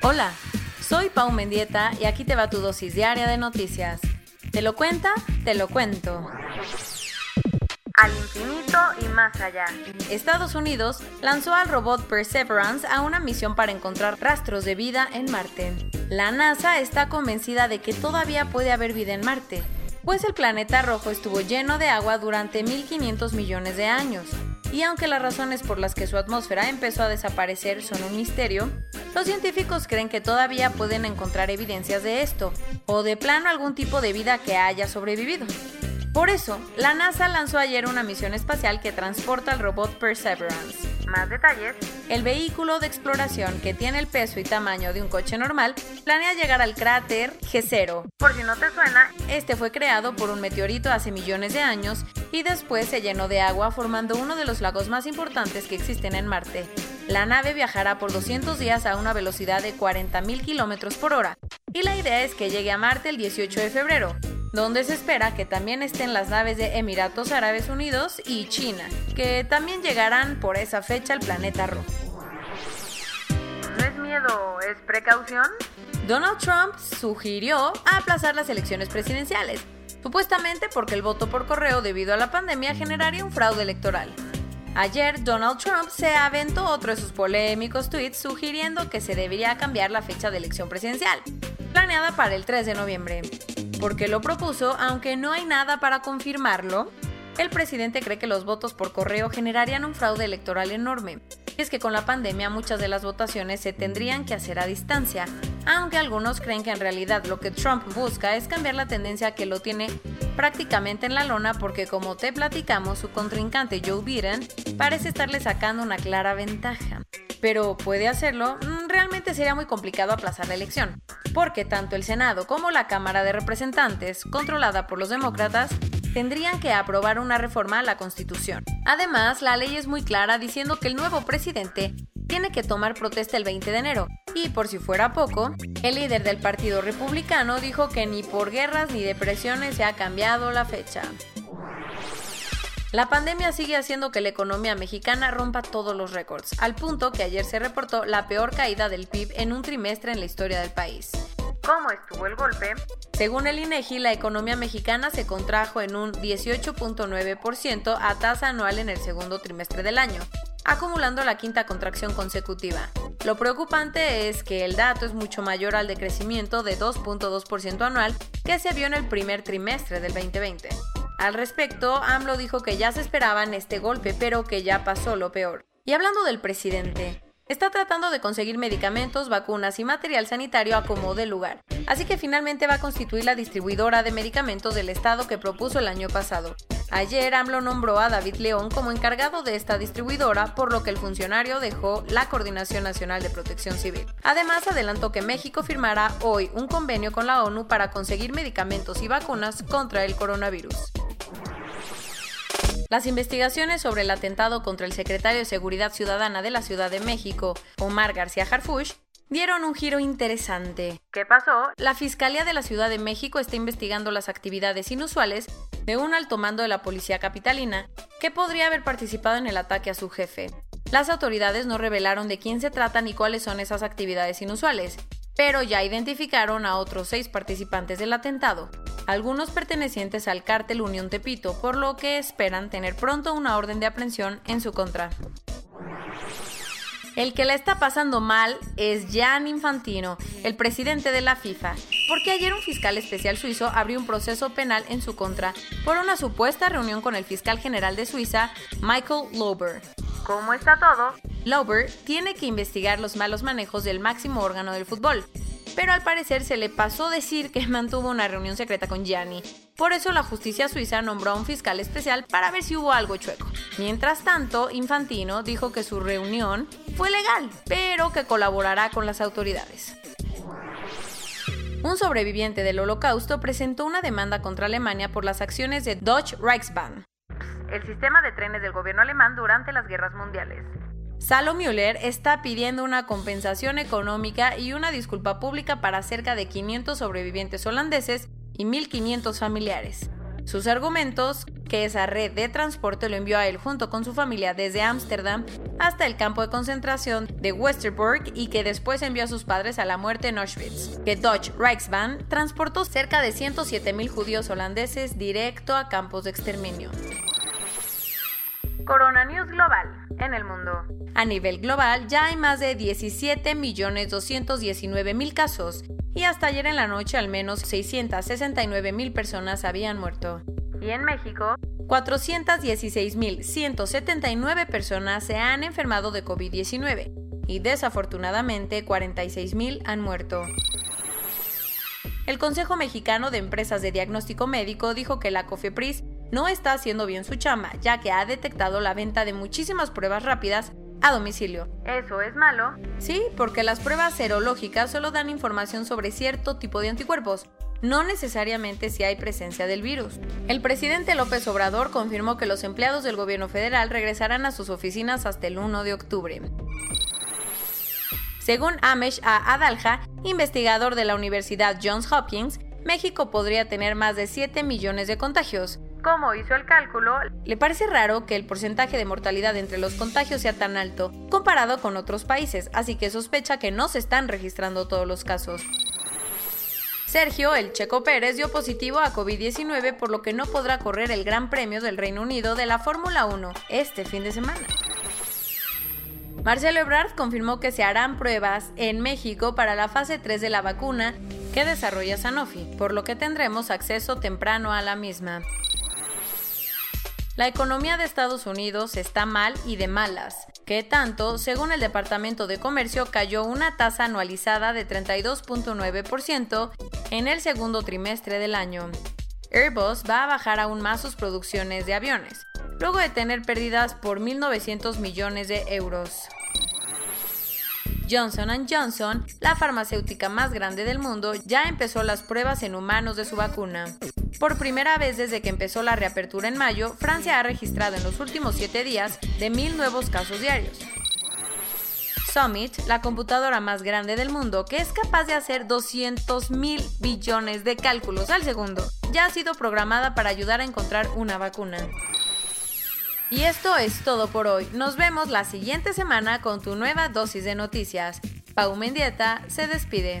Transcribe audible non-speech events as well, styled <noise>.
Hola, soy Pau Mendieta y aquí te va tu dosis diaria de noticias. ¿Te lo cuenta? Te lo cuento. Al infinito y más allá. Estados Unidos lanzó al robot Perseverance a una misión para encontrar rastros de vida en Marte. La NASA está convencida de que todavía puede haber vida en Marte, pues el planeta rojo estuvo lleno de agua durante 1500 millones de años. Y aunque las razones por las que su atmósfera empezó a desaparecer son un misterio, los científicos creen que todavía pueden encontrar evidencias de esto, o de plano algún tipo de vida que haya sobrevivido. Por eso, la NASA lanzó ayer una misión espacial que transporta al robot Perseverance. Más detalles. El vehículo de exploración, que tiene el peso y tamaño de un coche normal, planea llegar al cráter G0. Por si no te suena, este fue creado por un meteorito hace millones de años y después se llenó de agua formando uno de los lagos más importantes que existen en Marte. La nave viajará por 200 días a una velocidad de 40.000 km por hora y la idea es que llegue a Marte el 18 de febrero, donde se espera que también estén las naves de Emiratos Árabes Unidos y China, que también llegarán por esa fecha al planeta rojo. ¿No es miedo, es precaución? Donald Trump sugirió aplazar las elecciones presidenciales, supuestamente porque el voto por correo debido a la pandemia generaría un fraude electoral. Ayer Donald Trump se aventó otro de sus polémicos tweets sugiriendo que se debería cambiar la fecha de elección presidencial, planeada para el 3 de noviembre. Porque lo propuso, aunque no hay nada para confirmarlo, el presidente cree que los votos por correo generarían un fraude electoral enorme. Y es que con la pandemia muchas de las votaciones se tendrían que hacer a distancia, aunque algunos creen que en realidad lo que Trump busca es cambiar la tendencia que lo tiene prácticamente en la lona porque como te platicamos, su contrincante Joe Biden parece estarle sacando una clara ventaja. Pero puede hacerlo, mm, realmente sería muy complicado aplazar la elección, porque tanto el Senado como la Cámara de Representantes, controlada por los demócratas, tendrían que aprobar una reforma a la Constitución. Además, la ley es muy clara diciendo que el nuevo presidente tiene que tomar protesta el 20 de enero. Y por si fuera poco, el líder del Partido Republicano dijo que ni por guerras ni depresiones se ha cambiado la fecha. La pandemia sigue haciendo que la economía mexicana rompa todos los récords, al punto que ayer se reportó la peor caída del PIB en un trimestre en la historia del país. ¿Cómo estuvo el golpe? Según el INEGI, la economía mexicana se contrajo en un 18.9% a tasa anual en el segundo trimestre del año, acumulando la quinta contracción consecutiva. Lo preocupante es que el dato es mucho mayor al decrecimiento de 2.2% anual que se vio en el primer trimestre del 2020. Al respecto, AMLO dijo que ya se esperaban este golpe, pero que ya pasó lo peor. Y hablando del presidente, está tratando de conseguir medicamentos, vacunas y material sanitario a como de lugar. Así que finalmente va a constituir la distribuidora de medicamentos del Estado que propuso el año pasado. Ayer AMLO nombró a David León como encargado de esta distribuidora, por lo que el funcionario dejó la Coordinación Nacional de Protección Civil. Además, adelantó que México firmará hoy un convenio con la ONU para conseguir medicamentos y vacunas contra el coronavirus. Las investigaciones sobre el atentado contra el secretario de Seguridad Ciudadana de la Ciudad de México, Omar García Harfuch, dieron un giro interesante. ¿Qué pasó? La Fiscalía de la Ciudad de México está investigando las actividades inusuales de un alto mando de la Policía Capitalina que podría haber participado en el ataque a su jefe. Las autoridades no revelaron de quién se trata ni cuáles son esas actividades inusuales, pero ya identificaron a otros seis participantes del atentado, algunos pertenecientes al cártel Unión Tepito, por lo que esperan tener pronto una orden de aprehensión en su contra. El que la está pasando mal es Jan Infantino, el presidente de la FIFA, porque ayer un fiscal especial suizo abrió un proceso penal en su contra por una supuesta reunión con el fiscal general de Suiza, Michael Lober. ¿Cómo está todo? Lober tiene que investigar los malos manejos del máximo órgano del fútbol, pero al parecer se le pasó decir que <laughs> mantuvo una reunión secreta con Gianni, Por eso la justicia suiza nombró a un fiscal especial para ver si hubo algo chueco. Mientras tanto, Infantino dijo que su reunión fue legal, pero que colaborará con las autoridades. Un sobreviviente del holocausto presentó una demanda contra Alemania por las acciones de Deutsche Reichsbahn, el sistema de trenes del gobierno alemán durante las guerras mundiales. Salo Müller está pidiendo una compensación económica y una disculpa pública para cerca de 500 sobrevivientes holandeses y 1.500 familiares. Sus argumentos, que esa red de transporte lo envió a él junto con su familia desde Ámsterdam hasta el campo de concentración de Westerbork y que después envió a sus padres a la muerte en Auschwitz, que Deutsche Reichsbahn transportó cerca de 107.000 judíos holandeses directo a campos de exterminio. Corona News Global en el mundo. A nivel global ya hay más de 17.219.000 casos y hasta ayer en la noche al menos 669.000 personas habían muerto. Y en México, 416.179 personas se han enfermado de COVID-19 y desafortunadamente 46.000 han muerto. El Consejo Mexicano de Empresas de Diagnóstico Médico dijo que la COFEPRIS no está haciendo bien su chamba, ya que ha detectado la venta de muchísimas pruebas rápidas a domicilio. ¿Eso es malo? Sí, porque las pruebas serológicas solo dan información sobre cierto tipo de anticuerpos, no necesariamente si hay presencia del virus. El presidente López Obrador confirmó que los empleados del gobierno federal regresarán a sus oficinas hasta el 1 de octubre. Según Amesh A. Adalja, investigador de la Universidad Johns Hopkins, México podría tener más de 7 millones de contagios. ¿Cómo hizo el cálculo? Le parece raro que el porcentaje de mortalidad entre los contagios sea tan alto comparado con otros países, así que sospecha que no se están registrando todos los casos. Sergio, el Checo Pérez, dio positivo a COVID-19 por lo que no podrá correr el Gran Premio del Reino Unido de la Fórmula 1 este fin de semana. Marcelo Ebrard confirmó que se harán pruebas en México para la fase 3 de la vacuna que desarrolla Sanofi, por lo que tendremos acceso temprano a la misma. La economía de Estados Unidos está mal y de malas, que tanto, según el Departamento de Comercio, cayó una tasa anualizada de 32.9% en el segundo trimestre del año. Airbus va a bajar aún más sus producciones de aviones, luego de tener pérdidas por 1.900 millones de euros. Johnson Johnson, la farmacéutica más grande del mundo, ya empezó las pruebas en humanos de su vacuna. Por primera vez desde que empezó la reapertura en mayo, Francia ha registrado en los últimos siete días de mil nuevos casos diarios. Summit, la computadora más grande del mundo, que es capaz de hacer 200 mil billones de cálculos al segundo, ya ha sido programada para ayudar a encontrar una vacuna. Y esto es todo por hoy. Nos vemos la siguiente semana con tu nueva dosis de noticias. Pau Mendieta se despide.